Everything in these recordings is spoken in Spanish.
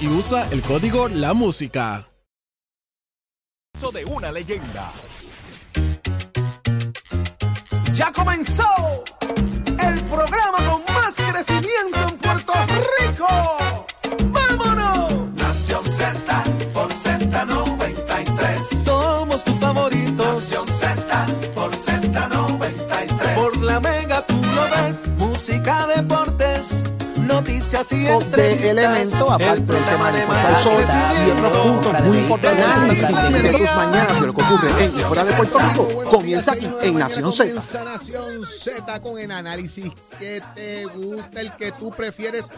Y usa el código La Música. de una leyenda. Ya comenzó el programa con más crecimiento en Puerto Rico. ¡Vámonos! Nación Z por Z93. Somos tus favoritos. Nación Z por Z93. Por la mega tú lo ves. Música, deportes, noticias y de elemento, aparte el del tema de de mayor Sol y otros puntos muy importantes análisis de tus mañanas de lo que ocurre en fuera de Puerto Rico comienza aquí en Nación Z. Comienza Nación Z con el análisis que te gusta, el que tú prefieres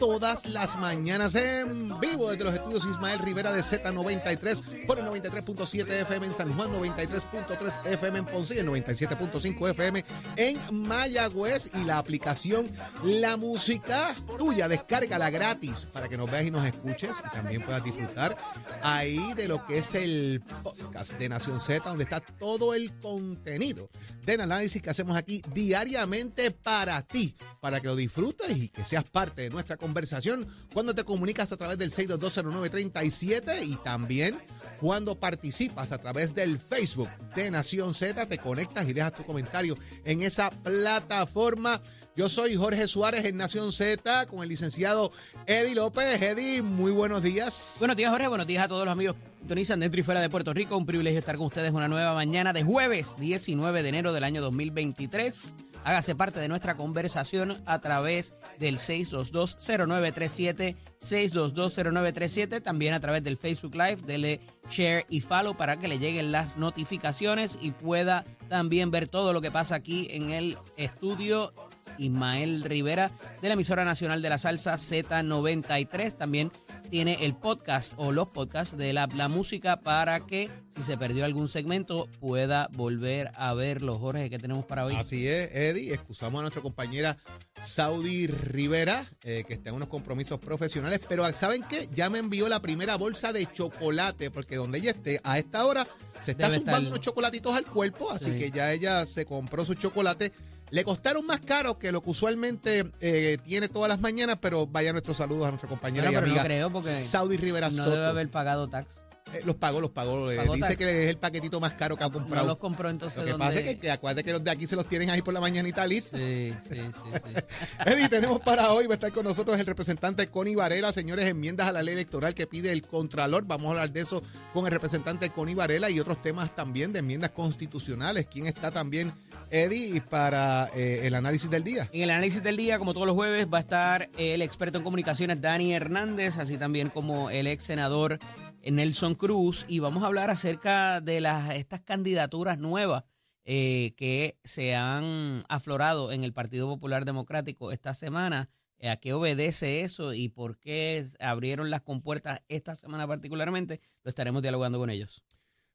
todas las mañanas en vivo desde los estudios Ismael Rivera de Z93 por el 93.7 FM en San Juan, 93.3 FM en Ponce y el 97.5 FM en Mayagüez. Y la aplicación La Música tuya, descárgala gratis para que nos veas y nos escuches y también puedas disfrutar ahí de lo que es el podcast de Nación Z donde está todo el contenido del análisis que hacemos aquí diariamente para ti, para que lo disfrutes y que seas parte de nuestra conversación cuando te comunicas a través del 6220937 y también cuando participas a través del Facebook de Nación Z, te conectas y dejas tu comentario en esa plataforma. Yo soy Jorge Suárez en Nación Z con el licenciado Eddie López. Eddie, muy buenos días. Buenos días, Jorge. Buenos días a todos los amigos sintonizan dentro y fuera de Puerto Rico. Un privilegio estar con ustedes una nueva mañana de jueves 19 de enero del año 2023. Hágase parte de nuestra conversación a través del 6220937, 6220937, también a través del Facebook Live, dele share y follow para que le lleguen las notificaciones y pueda también ver todo lo que pasa aquí en el estudio Ismael Rivera de la emisora nacional de la salsa Z93. También tiene el podcast o los podcasts de la, la música para que si se perdió algún segmento pueda volver a verlo. Jorge, ¿qué tenemos para hoy? Así es, Eddie. Excusamos a nuestra compañera Saudi Rivera, eh, que está en unos compromisos profesionales, pero ¿saben qué? Ya me envió la primera bolsa de chocolate, porque donde ella esté, a esta hora se está Debe zumbando unos chocolatitos al cuerpo, así Sí. que ya ella se compró su chocolate. Le costaron más caro que lo que usualmente eh, tiene todas las mañanas, pero vaya nuestros saludos a nuestra compañera Bueno, y pero no amiga creo, porque Saudi Rivera no Soto. debe haber pagado tax. Eh, los pagó, los pagó. eh, ¿Pagó dice tax? que es el paquetito más caro que ha No comprado. los compró entonces. Lo que ¿dónde? pasa es que, que acuérdate que los de aquí se los tienen ahí por la mañanita listo. Sí, sí, sí, sí. Eddie, tenemos para hoy, va a estar con nosotros el representante Connie Varela, señores, enmiendas a la ley electoral que pide el Contralor. Vamos a hablar de eso con el representante Connie Varela y otros temas también de enmiendas constitucionales. ¿Quién está también, Eddie, para eh, el análisis del día? En el análisis del día, como todos los jueves, va a estar el experto en comunicaciones Dani Hernández, así también como el ex senador Nelson Cruz, y vamos a hablar acerca de las estas candidaturas nuevas eh, que se han aflorado en el Partido Popular Democrático esta semana. Eh, ¿A qué obedece eso y por qué abrieron las compuertas esta semana particularmente? Lo estaremos dialogando con ellos.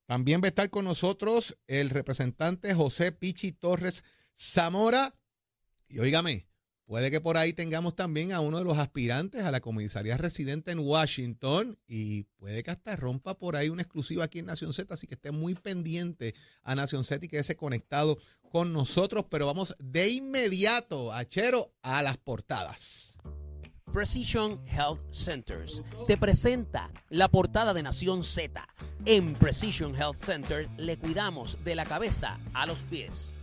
También va a estar con nosotros el representante José Pichi Torres Zamora. Y óigame, puede que por ahí tengamos también a uno de los aspirantes a la comisaría residente en Washington y puede que hasta rompa por ahí una exclusiva aquí en Nación Z, así que esté muy pendiente a Nación Z y quédese conectado con nosotros, pero vamos de inmediato, Achero, a las portadas. Precision Health Centers te presenta la portada de Nación Z. En Precision Health Center le cuidamos de la cabeza a los pies.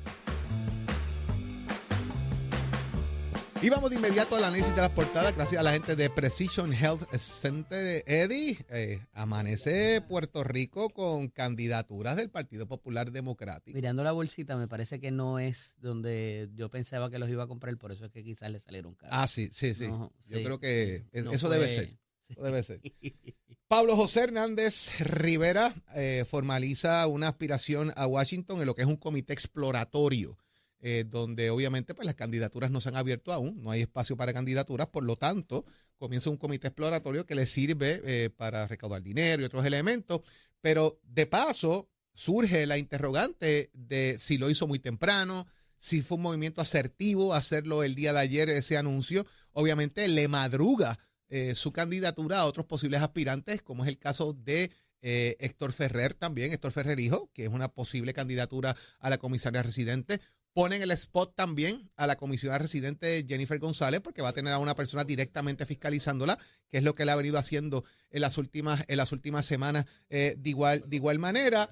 Y vamos de inmediato al análisis de las portadas, gracias a la gente de Precision Health Center. Eddie, eh, amanece Puerto Rico con candidaturas del Partido Popular Democrático. Mirando la bolsita, me parece que no es donde yo pensaba que los iba a comprar, por eso es que quizás le salieron caros. Ah, sí, sí, sí. No, Yo sí. creo que es- No eso fue- debe ser. sí. Eso debe ser. Pablo José Hernández Rivera eh, formaliza una aspiración a Washington en lo que es un comité exploratorio, eh, donde obviamente pues, las candidaturas no se han abierto aún, no hay espacio para candidaturas, por lo tanto comienza un comité exploratorio que le sirve eh, para recaudar dinero y otros elementos, pero de paso surge la interrogante de si lo hizo muy temprano, si fue un movimiento asertivo hacerlo el día de ayer ese anuncio, obviamente le madruga eh, su candidatura a otros posibles aspirantes, como es el caso de eh, Héctor Ferrer también, Héctor Ferrer Hijo, que es una posible candidatura a la comisaria residente. Ponen el spot también a la comisionada residente Jennifer González, porque va a tener a una persona directamente fiscalizándola, que es lo que le ha venido haciendo en las últimas, en las últimas semanas eh, de, igual, de igual manera.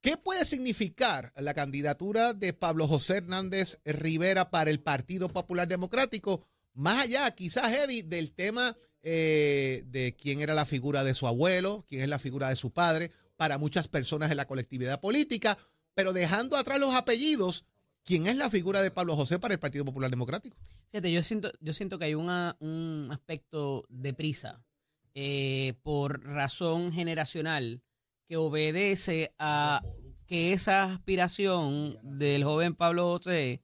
¿Qué puede significar la candidatura de Pablo José Hernández Rivera para el Partido Popular Democrático? Más allá, quizás, Eddie, del tema eh, de quién era la figura de su abuelo, quién es la figura de su padre, para muchas personas en la colectividad política, pero dejando atrás los apellidos, ¿quién es la figura de Pablo José para el Partido Popular Democrático? Fíjate, yo siento, yo siento que hay una- un aspecto de prisa eh, por razón generacional que obedece a que esa aspiración del joven Pablo José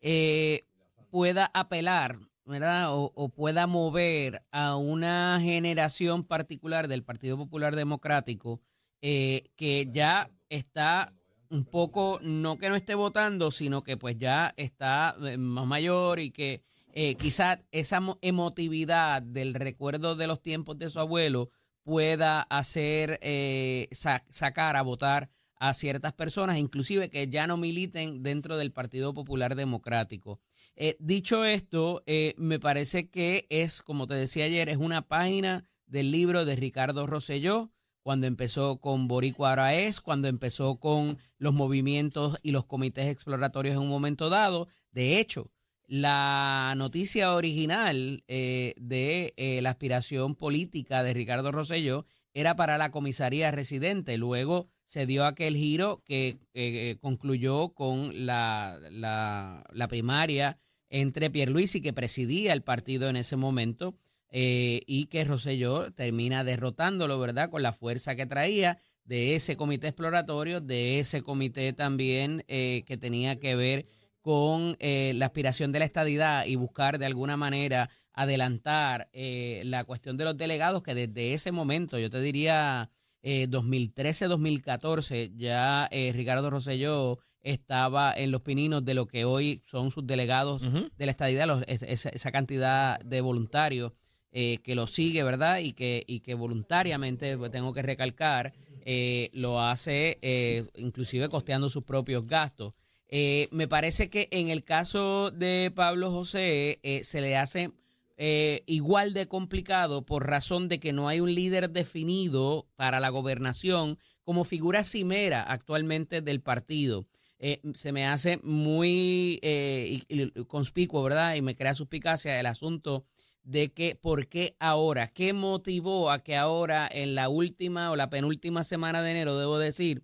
eh, pueda apelar, ¿verdad? O, pueda mover a una generación particular del Partido Popular Democrático eh, que ya está un poco, no que no esté votando, sino que pues ya está eh, más mayor y que eh, quizás esa mo- emotividad del recuerdo de los tiempos de su abuelo pueda hacer eh, sa- sacar a votar a ciertas personas, inclusive que ya no militen dentro del Partido Popular Democrático. Eh, dicho esto, eh, me parece que es, como te decía ayer, es una página del libro de Ricardo Rosselló, cuando empezó con Boricua Araez, cuando empezó con los movimientos y los comités exploratorios en un momento dado. De hecho, la noticia original eh, de eh, la aspiración política de Ricardo Rosselló era para la comisaría residente. Luego se dio aquel giro que eh, concluyó con la, la, la primaria entre Pierluisi, que presidía el partido en ese momento, eh, y que Rosselló termina derrotándolo, ¿verdad? Con la fuerza que traía de ese comité exploratorio, de ese comité también eh, que tenía que ver con eh, la aspiración de la estadidad y buscar de alguna manera adelantar eh, la cuestión de los delegados, que desde ese momento, yo te diría eh, 2013-2014, ya eh, Ricardo Rosselló estaba en los pininos de lo que hoy son sus delegados de la estadidad, los- es- esa, esa cantidad de voluntarios eh, que lo sigue, ¿verdad? Y que, y que voluntariamente, pues, tengo que recalcar, eh, lo hace eh, inclusive costeando sus propios gastos. Me parece que en el caso de Pablo José se le hace igual de complicado por razón de que no hay un líder definido para la gobernación como figura cimera actualmente del partido. Se me hace muy conspicuo, ¿verdad? Y me crea suspicacia el asunto de que por qué ahora, qué motivó a que ahora en la última o la penúltima semana de enero, debo decir,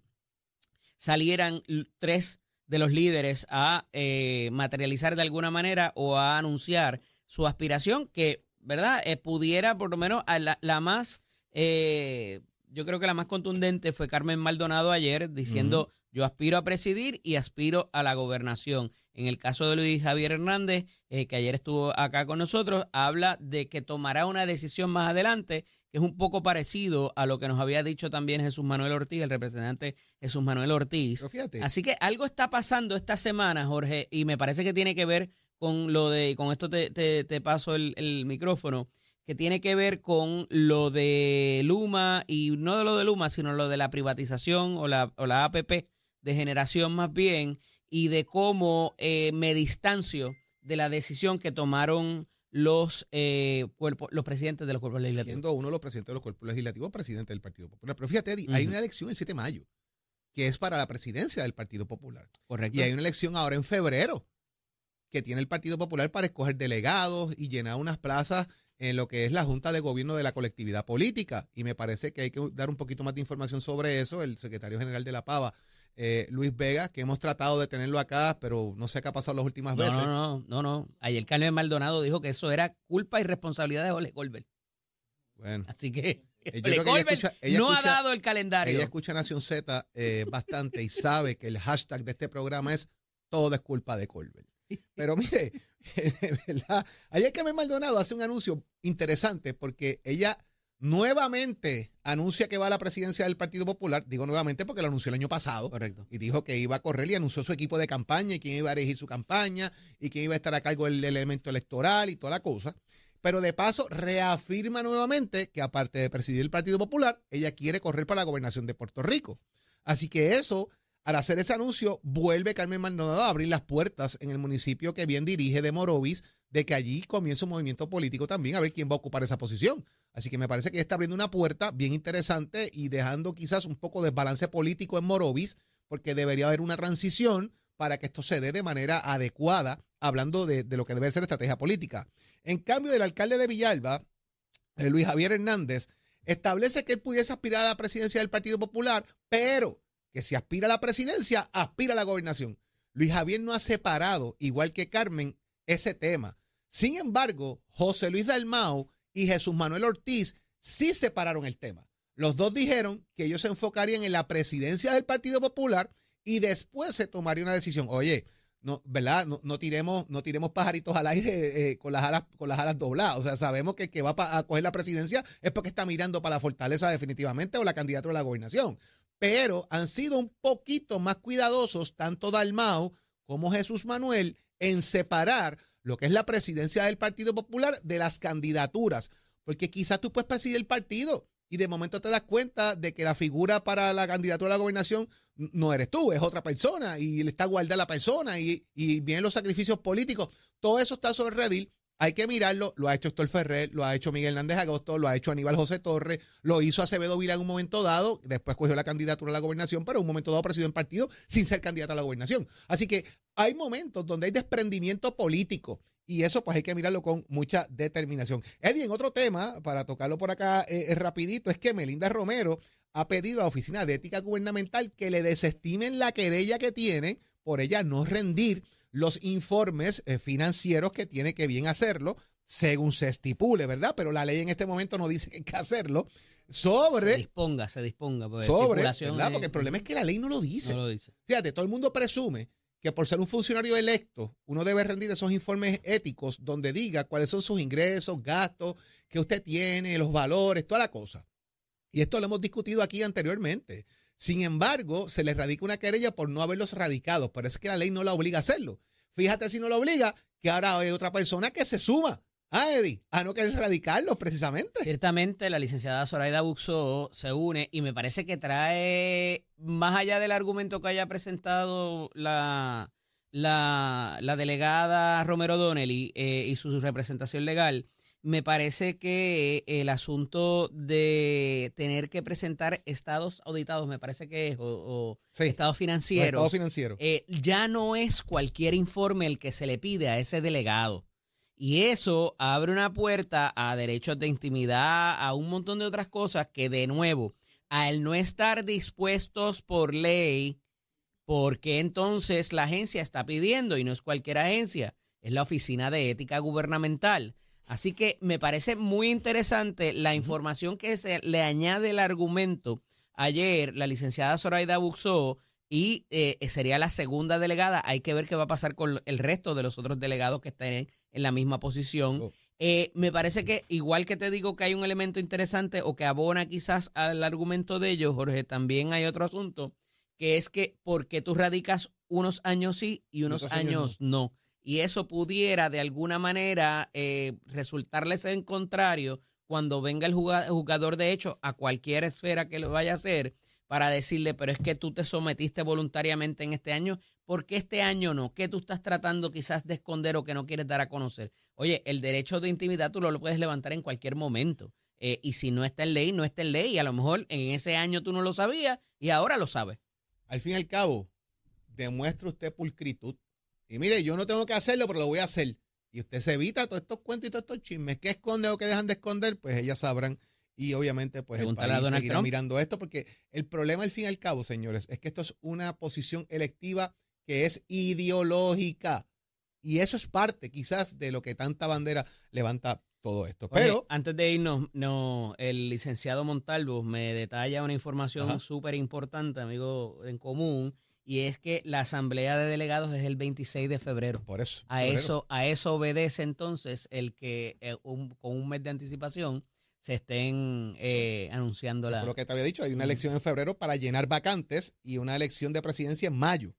salieran tres de los líderes a eh, materializar de alguna manera o a anunciar su aspiración, que, ¿verdad? Eh, pudiera, por lo menos, a la, la más, eh, yo creo que la más contundente fue Carmen Maldonado ayer diciendo, yo aspiro a presidir y aspiro a la gobernación. En el caso de Luis Javier Hernández, eh, que ayer estuvo acá con nosotros, habla de que tomará una decisión más adelante, que es un poco parecido a lo que nos había dicho también Jesús Manuel Ortiz, el representante Jesús Manuel Ortiz. Así que algo está pasando esta semana, Jorge, y me parece que tiene que ver con lo de, y con esto te, te- te paso el, el micrófono, que tiene que ver con lo de Luma, y no de lo de Luma, sino lo de la privatización o la, o la APP de generación más bien, y de cómo eh, me distancio de la decisión que tomaron los, eh, cuerpos, los presidentes de los cuerpos legislativos. siendo uno de los presidentes de los cuerpos legislativos, presidente del Partido Popular. Pero fíjate, Eddie, hay una elección el 7 de mayo, que es para la presidencia del Partido Popular. Correcto. Y hay una elección ahora en febrero, que tiene el Partido Popular para escoger delegados y llenar unas plazas en lo que es la Junta de Gobierno de la colectividad política. Y me parece que hay que dar un poquito más de información sobre eso. El secretario general de la Pava, eh, Luis Vega, que hemos tratado de tenerlo acá, pero no sé qué ha pasado las últimas No, veces. no, no, no, no. Ayer Carmen Maldonado dijo que eso era culpa y responsabilidad de Ole Colbert. Bueno, Así que Eh, yo Ole creo que ella Colbert escucha- ella no escucha- ha dado el calendario. ella escucha Nación Z eh, bastante y sabe que el hashtag de este programa es todo es culpa de Colbert. Pero mire, de verdad, ayer Carmen Maldonado hace un anuncio interesante porque ella nuevamente anuncia que va a la presidencia del Partido Popular. Digo nuevamente porque lo anunció el año pasado. Correcto. y dijo que iba a correr y anunció su equipo de campaña y quién iba a dirigir su campaña y quién iba a estar a cargo del elemento electoral y toda la cosa. Pero de paso reafirma nuevamente que aparte de presidir el Partido Popular, ella quiere correr para la gobernación de Puerto Rico. Así que eso, al hacer ese anuncio, vuelve Carmen Maldonado a abrir las puertas en el municipio que bien dirige de Morovis, de que allí comienza un movimiento político también, a ver quién va a ocupar esa posición. Así que me parece que está abriendo una puerta bien interesante y dejando quizás un poco de balance político en Morovis, porque debería haber una transición para que esto se dé de manera adecuada, hablando de, de lo que debe ser estrategia política. En cambio, el alcalde de Villalba, eh, Luis Javier Hernández, establece que él pudiese aspirar a la presidencia del Partido Popular, pero que si aspira a la presidencia, aspira a la gobernación. Luis Javier no ha separado, igual que Carmen, ese tema. Sin embargo, José Luis Dalmau y Jesús Manuel Ortiz sí separaron el tema. Los dos dijeron que ellos se enfocarían en la presidencia del Partido Popular y después se tomaría una decisión. Oye, no, ¿verdad? No, no tiremos, no tiremos pajaritos al aire eh, con, las alas, con las alas dobladas. O sea, sabemos que el que va a coger la presidencia es porque está mirando para la fortaleza definitivamente o la candidatura a la gobernación. Pero han sido un poquito más cuidadosos, tanto Dalmau como Jesús Manuel, en separar lo que es la presidencia del Partido Popular de las candidaturas. Porque quizás tú puedes presidir el partido y de momento te das cuenta de que la figura para la candidatura a la gobernación no eres tú, es otra persona y le está guardada la persona y, y vienen los sacrificios políticos. Todo eso está sobre Redil. Hay que mirarlo. Lo ha hecho Héctor Ferrer, lo ha hecho Miguel Hernández Agosto, lo ha hecho Aníbal José Torres, lo hizo Acevedo Vila en un momento dado. Después cogió la candidatura a la gobernación, pero en un momento dado presidió el partido sin ser candidato a la gobernación. Así que hay momentos donde hay desprendimiento político y eso pues hay que mirarlo con mucha determinación. Eddie, en otro tema, para tocarlo por acá eh, eh, rapidito, es que Melinda Romero ha pedido a la Oficina de Ética Gubernamental que le desestimen la querella que tiene por ella no rendir los informes eh, financieros que tiene que bien hacerlo, según se estipule, ¿verdad? Pero la ley en este momento no dice que hay que hacerlo. Se Sobre, disponga, se disponga. porque sobre, ¿verdad? es- Porque el problema es que la ley no lo dice. No lo dice. Fíjate, todo el mundo presume que por ser un funcionario electo, uno debe rendir esos informes éticos donde diga cuáles son sus ingresos, gastos que usted tiene, los valores, toda la cosa. Y esto lo hemos discutido aquí anteriormente. Sin embargo, se le radica una querella por no haberlos radicado, pero es que la ley no la obliga a hacerlo. Fíjate si no lo obliga, que ahora hay otra persona que se suma a Eddie a no querer radicarlos precisamente. Ciertamente la licenciada Zoraida Buxo se une y me parece que trae, más allá del argumento que haya presentado la, la, la delegada Romero Donnelly eh, y su representación legal, me parece que el asunto de tener que presentar estados auditados, me parece que es, o, o Sí, estados los financieros, estados financieros. eh, ya no es cualquier informe el que se le pide a ese delegado. Y eso abre una puerta a derechos de intimidad, a un montón de otras cosas que, de nuevo, al no estar dispuestos por ley, porque entonces la agencia está pidiendo, y no es cualquier agencia, es la Oficina de Ética Gubernamental. Así que me parece muy interesante la información que se le añade el argumento ayer la licenciada Zoraida Buxó y eh, sería la segunda delegada. Hay que ver qué va a pasar con el resto de los otros delegados que estén en la misma posición. Oh. Eh, me parece que igual que te digo que hay un elemento interesante o que abona quizás al argumento de ellos, Jorge, también hay otro asunto, que es que porque tú radicas unos años sí y unos años no. Y eso pudiera de alguna manera eh, resultarles en contrario cuando venga el juga- jugador de hecho a cualquier esfera que lo vaya a hacer para decirle, pero es que tú te sometiste voluntariamente en este año, ¿por qué este año no? ¿Qué tú estás tratando quizás de esconder o que no quieres dar a conocer? Oye, el derecho de intimidad tú lo, lo puedes levantar en cualquier momento. Eh, y si no está en ley, no está en ley. Y a lo mejor en ese año tú no lo sabías y ahora lo sabes. Al fin y al cabo, demuestra usted pulcritud Y mire, yo no tengo que hacerlo, pero lo voy a hacer. Y usted se evita todos estos cuentos y todos estos chismes. ¿Qué esconde o qué dejan de esconder? Pues ellas sabrán. Y obviamente, pues el país seguirá Trump. mirando esto, porque el problema, al fin y al cabo, señores, es que esto es una posición electiva que es ideológica. Y eso es parte, quizás, de lo que tanta bandera levanta todo esto. Oye, Pero, antes de irnos, no, el licenciado Montalvo me detalla una información súper importante, amigo en común, y es que la asamblea de delegados es el 26 de febrero. por eso. A febrero. eso, a eso obedece entonces el que eh, un- con un mes de anticipación se estén eh, anunciando la. Lo que te había dicho, hay una elección en febrero para llenar vacantes y una elección de presidencia en mayo.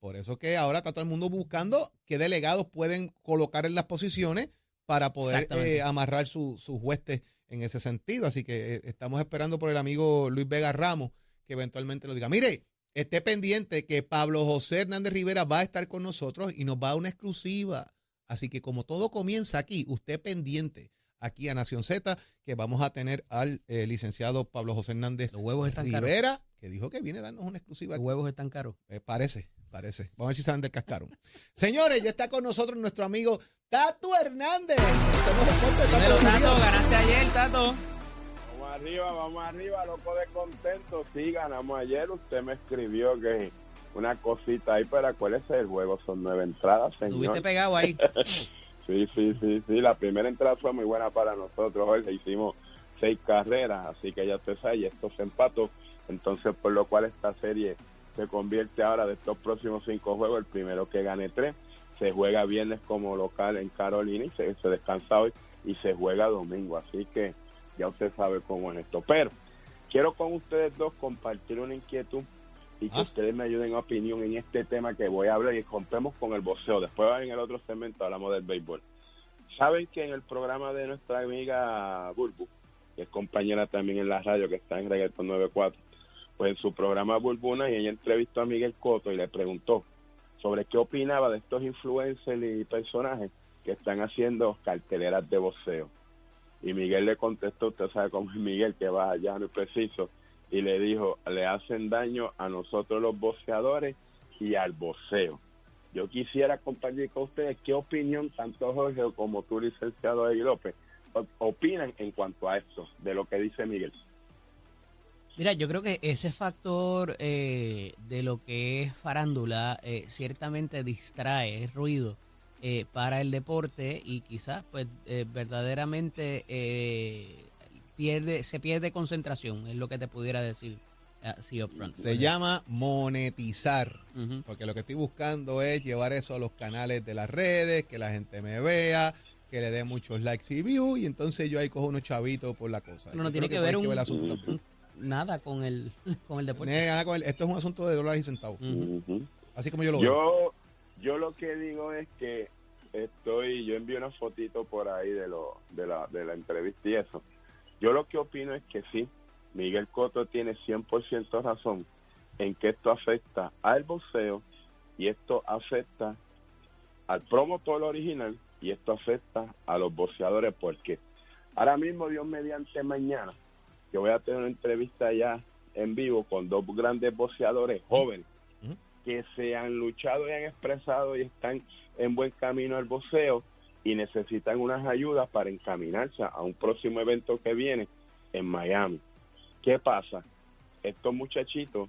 Por eso que ahora está todo el mundo buscando qué delegados pueden colocar en las posiciones para poder eh, amarrar su- sus huestes en ese sentido. Así que eh, estamos esperando por el amigo Luis Vega Ramos que eventualmente lo diga. Mire, esté pendiente que Pablo José Hernández Rivera va a estar con nosotros y nos va a una exclusiva. Así que como todo comienza aquí, usted pendiente aquí a Nación Z, que vamos a tener al eh, licenciado Pablo José Hernández Los huevos están caros. Rivera, que dijo que viene a darnos una exclusiva Los aquí. huevos están caros. Eh, parece, parece. Vamos a ver si saben del cascarón. Señores, ya está con nosotros nuestro amigo Tato Hernández. Somos. Tato, ganaste ayer, Tato. Arriba, vamos arriba, loco de contento. Sí, ganamos ayer. Usted me escribió que una cosita ahí, pero acuérdese, el juego son nueve entradas, Estuviste señor. pegado ahí. Sí, sí, sí, sí. La primera entrada fue muy buena para nosotros. Hoy le hicimos seis carreras, así que ya usted sabe, y esto se empató. Entonces, por lo cual esta serie se convierte ahora de estos próximos cinco juegos, el primero que gane tres. Se juega viernes como local en Carolina y se, se descansa hoy y se juega domingo. Así que ya usted sabe cómo es esto. Pero quiero con ustedes dos compartir una inquietud y que Ah. ustedes me ayuden a opinión en este tema que voy a hablar y rompemos con el boxeo. Después en el otro segmento hablamos del béisbol. Saben que en el programa de nuestra amiga Burbu, que es compañera también en la radio, que está en Reggaeton 94, pues en su programa Burbuna y ella entrevistó a Miguel Coto y le preguntó sobre qué opinaba de estos influencers y personajes que están haciendo carteleras de boxeo. Y Miguel le contestó, usted sabe cómo es Miguel, que va allá no es preciso, y le dijo, le hacen daño a nosotros los boxeadores y al boxeo. Yo quisiera compartir con ustedes qué opinión tanto Jorge como tú, licenciado Eddie López, opinan en cuanto a esto, de lo que dice Miguel. Mira, yo creo que ese factor eh, de lo que es farándula eh, ciertamente distrae, es ruido eh, para el deporte y quizás pues eh, verdaderamente eh, pierde se pierde concentración, es lo que te pudiera decir así upfront. Se llama monetizar. Porque lo que estoy buscando es llevar eso a los canales de las redes, que la gente me vea, que le dé muchos likes y views, y entonces yo ahí cojo unos chavitos por la cosa. No, no tiene que ver un, el asunto también. un- nada con el con el deporte. Con el- Esto es un asunto de dólares y centavos. Así como yo lo veo. Yo, yo lo que digo es que estoy, yo envío una fotito por ahí de lo, de la, de la entrevista y eso. Yo lo que opino es que sí, Miguel Coto tiene 100% razón en que esto afecta al boxeo y esto afecta al promotor original y esto afecta a los boxeadores porque ahora mismo Dios mediante mañana que voy a tener una entrevista ya en vivo con dos grandes boxeadores jóvenes que se han luchado y han expresado y están en buen camino al boxeo y necesitan unas ayudas para encaminarse a un próximo evento que viene en Miami. ¿Qué pasa? Estos muchachitos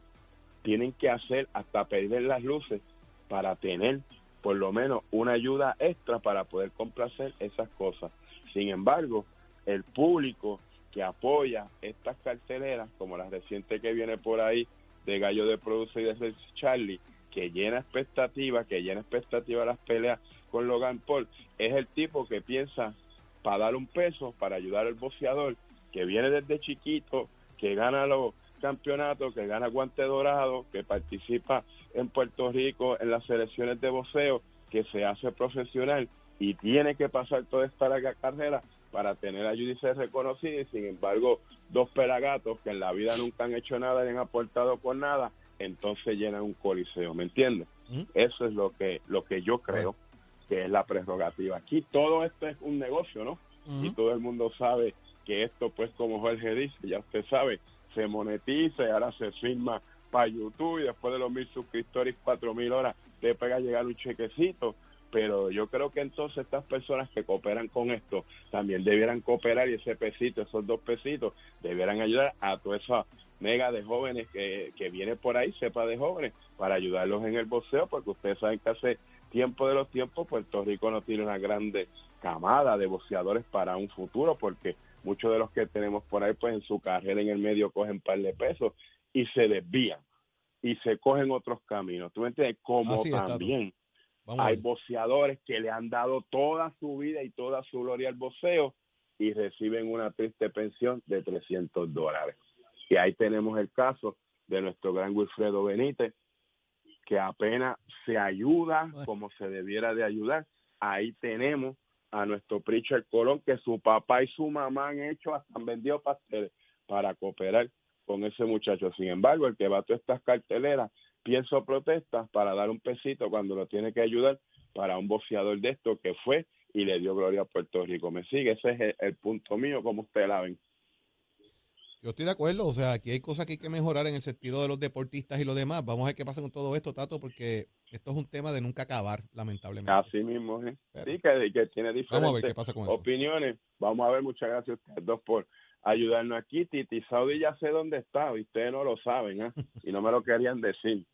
tienen que hacer hasta perder las luces para tener por lo menos una ayuda extra para poder complacer esas cosas. Sin embargo, el público que apoya estas carteleras, como la reciente que viene por ahí de Gallo de Produce y de Charlie, que llena expectativa, que llena expectativa las peleas con Logan Paul, es el tipo que piensa para dar un peso, para ayudar al boxeador, que viene desde chiquito, que gana los campeonatos, que gana guante dorado, que participa en Puerto Rico en las selecciones de boxeo, que se hace profesional y tiene que pasar toda esta larga carrera para tener ayuda y ser reconocido y sin embargo dos pelagatos que en la vida nunca han hecho nada ni han aportado con nada entonces llenan un coliseo ¿me entiendes? Eso es lo que lo que yo creo que es la prerrogativa. Aquí todo esto es un negocio ¿no? y todo el mundo sabe que esto pues como Jorge dice ya usted sabe se monetiza y ahora se firma para YouTube y después de los mil suscriptores cuatro mil horas te pega llegar un chequecito, pero yo creo que entonces estas personas que cooperan con esto también debieran cooperar y ese pesito, esos dos pesitos, debieran ayudar a toda esa mega de jóvenes que, que viene por ahí, sepa de jóvenes, para ayudarlos en el boxeo, porque ustedes saben que hace tiempo de los tiempos Puerto Rico no tiene una grande camada de boxeadores para un futuro, porque muchos de los que tenemos por ahí, pues en su carrera en el medio cogen par de pesos y se desvían y se cogen otros caminos. ¿Tú me entiendes? Como Así también hay boxeadores que le han dado toda su vida y toda su gloria al boxeo y reciben una triste pensión de 300 dólares. Y ahí tenemos el caso de nuestro gran Wilfredo Benítez, que apenas se ayuda como se debiera de ayudar. Ahí tenemos a nuestro Pritchard Colón, que su papá y su mamá han hecho, hasta han vendido pasteles para cooperar con ese muchacho. Sin embargo, el que va a todas estas carteleras, pienso protestas para dar un pesito cuando lo tiene que ayudar para un boxeador de esto que fue y le dio gloria a Puerto Rico. ¿Me sigue? Ese es el, el punto mío, como ustedes la ven. Yo estoy de acuerdo, o sea, aquí hay cosas que hay que mejorar en el sentido de los deportistas y lo demás. Vamos a ver qué pasa con todo esto, Tato, porque esto es un tema de nunca acabar, lamentablemente. Así mismo, ¿eh? Pero- sí, que, que tiene Vamos a ver diferentes qué pasa con eso. opiniones. Vamos a ver, muchas gracias a ustedes dos por ayudarnos aquí. Titi Saudi ya sé dónde está, y ustedes no lo saben, ¿eh? y no me lo querían decir.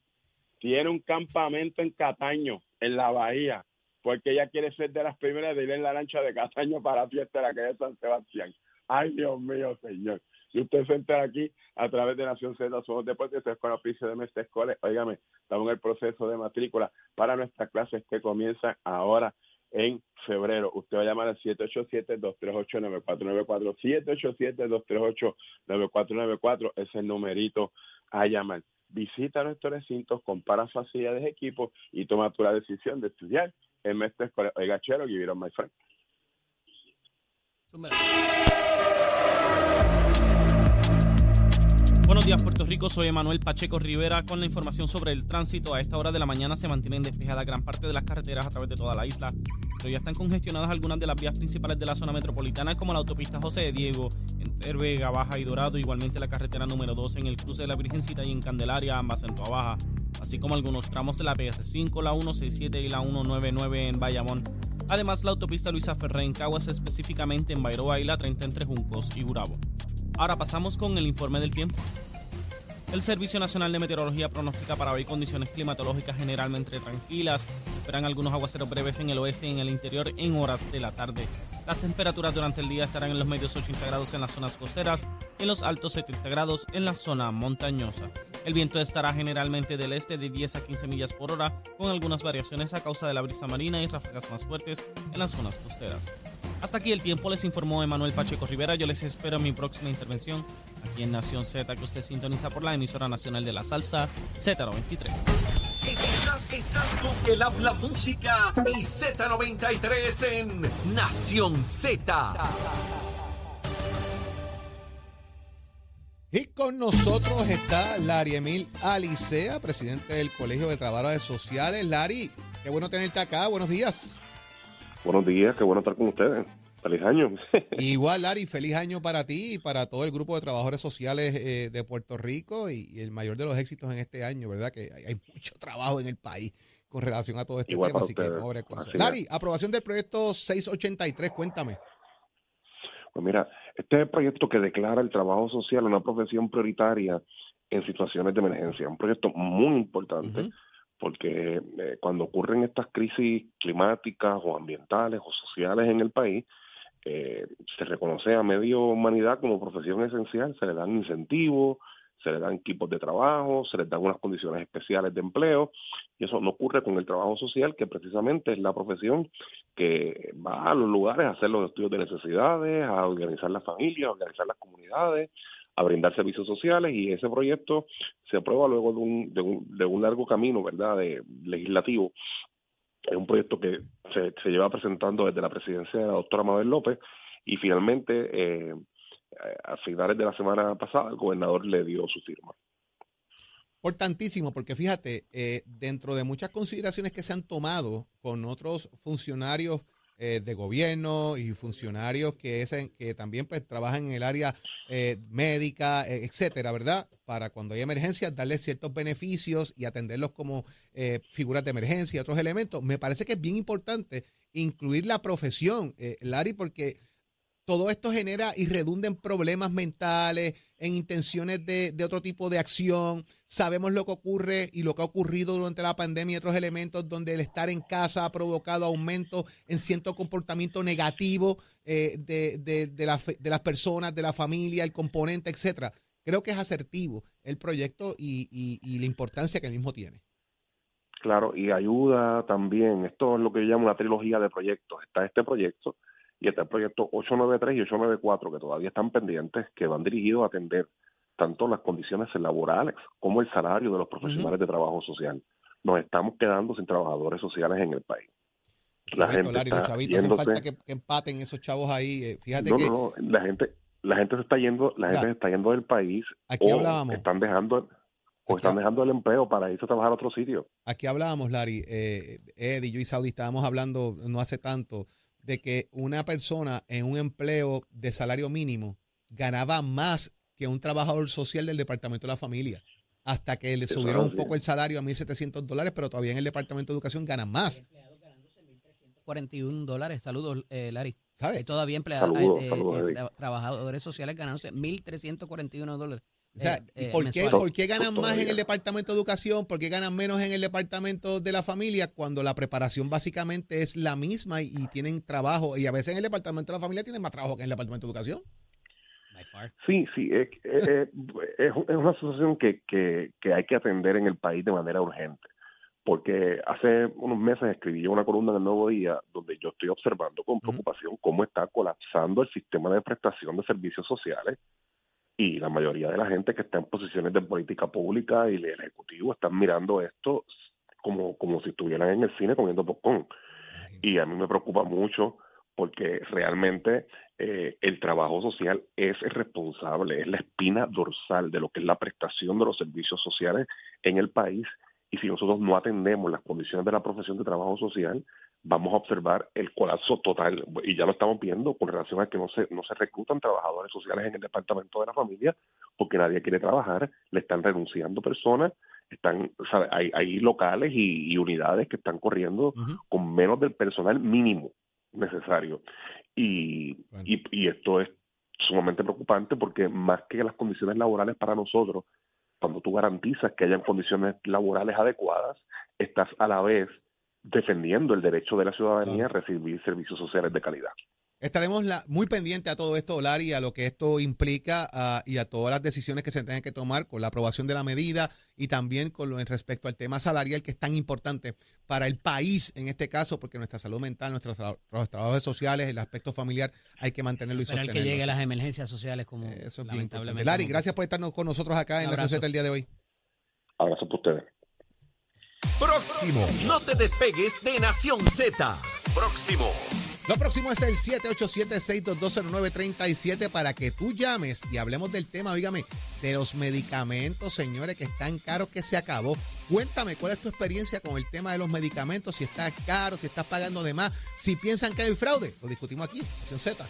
Tiene un campamento en Cataño, en la bahía, porque ella quiere ser de las primeras de ir en la lancha de Cataño para la fiesta de la calle San Sebastián. Ay, Dios mío, señor. Y usted se entera aquí a través de Nación Z, somos deportes, es con oficio de Mestre Escoles. Óigame, estamos en el proceso de matrícula para nuestras clases que comienzan ahora en febrero. Usted va a llamar al 787-238-9494. 787-238-9494 es el numerito a llamar. Visita nuestros recintos, compara facilidades de equipo y toma tu la decisión de estudiar en Mestre Escoles. Oiga, chero, give it on my friend. Buenos días, Puerto Rico. Soy Emanuel Pacheco Rivera con la información sobre el tránsito. A esta hora de la mañana se mantienen despejadas gran parte de las carreteras a través de toda la isla, pero ya están congestionadas algunas de las vías principales de la zona metropolitana, como la autopista José de Diego, entre Vega Baja y Dorado, igualmente la carretera número 2 en el cruce de la Virgencita y en Candelaria, ambas en Toa así como algunos tramos de la PR5, la 167 y la 199 en Bayamón. Además, la autopista Luisa Ferré en Caguas, específicamente en Bairoa y la 30 entre Juncos y Gurabo. Ahora pasamos con el informe del tiempo. El Servicio Nacional de Meteorología pronostica para hoy condiciones climatológicas generalmente tranquilas. Esperan algunos aguaceros breves en el oeste y en el interior en horas de la tarde. Las temperaturas durante el día estarán en los medios 80 grados en las zonas costeras y en los altos 70 grados en la zona montañosa. El viento estará generalmente del este de 10 a 15 millas por hora, con algunas variaciones a causa de la brisa marina y ráfagas más fuertes en las zonas costeras. Hasta aquí el tiempo, les informó Emanuel Pacheco Rivera. Yo les espero en mi próxima intervención aquí en Nación Z, que usted sintoniza por la emisora nacional de la salsa Z93. Estás, estás con el habla música y Z93 en Nación Z. Y con nosotros está Lari Emil Alicea, presidente del Colegio de Trabajadores Sociales. Lari, qué bueno tenerte acá. Buenos días. Buenos días, qué bueno estar con ustedes. Feliz año. Igual, Lari, feliz año para ti y para todo el grupo de trabajadores sociales eh, de Puerto Rico y, y el mayor de los éxitos en este año, ¿verdad? Que hay, hay mucho trabajo en el país con relación a todo este Igual tema, así que ustedes. pobre cosa. Lari, aprobación del proyecto 683, cuéntame. Pues mira, este es el proyecto que declara el trabajo social una profesión prioritaria en situaciones de emergencia. Un proyecto muy importante. Porque eh, cuando ocurren estas crisis climáticas o ambientales o sociales en el país, eh, se reconoce a medio humanidad como profesión esencial, se le dan incentivos, se le dan equipos de trabajo, se les dan unas condiciones especiales de empleo, y eso no ocurre con el trabajo social, que precisamente es la profesión que va a los lugares a hacer los estudios de necesidades, a organizar las familias, a organizar las comunidades, a brindar servicios sociales, y ese proyecto se aprueba luego de un, de un, de un largo camino, ¿verdad?, de legislativo. Es un proyecto que se, lleva presentando desde la presidencia de la doctora Mabel López, y finalmente, eh, a finales de la semana pasada, el gobernador le dio su firma. Importantísimo, porque fíjate, eh, dentro de muchas consideraciones que se han tomado con otros funcionarios eh, de gobierno y funcionarios que, es, que también pues, trabajan en el área eh, médica, eh, etcétera, ¿verdad? Para cuando hay emergencias, darles ciertos beneficios y atenderlos como eh, figuras de emergencia y otros elementos. Me parece que es bien importante incluir la profesión, Larry, porque todo esto genera y redunda en problemas mentales, en intenciones de, otro tipo de acción. Sabemos lo que ocurre y lo que ha ocurrido durante la pandemia y otros elementos donde el estar en casa ha provocado aumento en cierto comportamiento negativo eh, de, de, de, la, de, las personas, de la familia, el componente, etcétera. Creo que es asertivo el proyecto y, y, y la importancia que el mismo tiene. Claro, y ayuda también. Esto es lo que yo llamo una trilogía de proyectos. Está este proyecto y está el proyecto 893 y 894 que todavía están pendientes, que van dirigidos a atender tanto las condiciones laborales como el salario de los profesionales uh -huh. de trabajo social. Nos estamos quedando sin trabajadores sociales en el país. La Correcto, gente Larry, los chavitos hacen falta que, que, empaten esos chavos ahí. Eh, fíjate no, que... no, no, la gente, la gente se está yendo, la gente se está yendo del país. Aquí o hablábamos. Están dejando o están dejando el empleo para irse a trabajar a otro sitio. Aquí hablábamos, Larry, eh, Eddie, yo y Saudi estábamos hablando no hace tanto de que una persona en un empleo de salario mínimo ganaba más que un trabajador social del Departamento de la Familia. Hasta que le subieron un poco el salario a 1.700 dólares, pero todavía en el Departamento de Educación ganan más. 41 dólares. Saludos, eh, Larry. ¿Sabes? Hay todavía empleados, saludos, eh, saludos, eh, trabajadores sociales ganándose 1.341 dólares. O sea, ¿y por, qué, ¿por, qué, ganan más en el Departamento de Educación? ¿Por qué ganan menos en el Departamento de la Familia cuando la preparación básicamente es la misma y, y tienen trabajo? Y a veces en el Departamento de la Familia tienen más trabajo que en el Departamento de Educación. Sí, sí, es, es, es, es una situación que, que, que hay que atender en el país de manera urgente porque hace unos meses escribí yo una columna en el Nuevo Día donde yo estoy observando con preocupación cómo está colapsando el sistema de prestación de servicios sociales y la mayoría de la gente que está en posiciones de política pública y el ejecutivo están mirando esto como, como si estuvieran en el cine comiendo popcorn. Y a mí me preocupa mucho porque realmente eh, el trabajo social es el responsable, es la espina dorsal de lo que es la prestación de los servicios sociales en el país y si nosotros no atendemos las condiciones de la profesión de trabajo social, vamos a observar el colapso total y ya lo estamos viendo con relación a que no se no se reclutan trabajadores sociales en el departamento de la familia porque nadie quiere trabajar, le están renunciando personas, están o sea, hay, hay locales y, y, unidades que están corriendo uh -huh. con menos del personal mínimo necesario y, bueno. y, y esto es sumamente preocupante porque más que las condiciones laborales para nosotros cuando tú garantizas que hayan condiciones laborales adecuadas, estás a la vez defendiendo el derecho de la ciudadanía a recibir servicios sociales de calidad. Estaremos la, muy pendientes a todo esto, Lari, a lo que esto implica uh, y a todas las decisiones que se tengan que tomar con la aprobación de la medida y también con lo en respecto al tema salarial que es tan importante para el país en este caso, porque nuestra salud mental, nuestros, nuestros trabajos sociales, el aspecto familiar, hay que mantenerlo y Esperar sostenerlo. que llegue las emergencias sociales como Eso es lamentablemente. Lari, gracias por estarnos con nosotros acá en la sociedad el día de hoy. Abrazo por ustedes. Próximo. No te despegues de Nación Z. Próximo. Lo próximo es el 787-6220937 para que tú llames y hablemos del tema, dígame, de los medicamentos, señores, que están caros, que se acabó. Cuéntame cuál es tu experiencia con el tema de los medicamentos, si está caro, si estás pagando de más, si piensan que hay fraude. Lo discutimos aquí, Nación Z.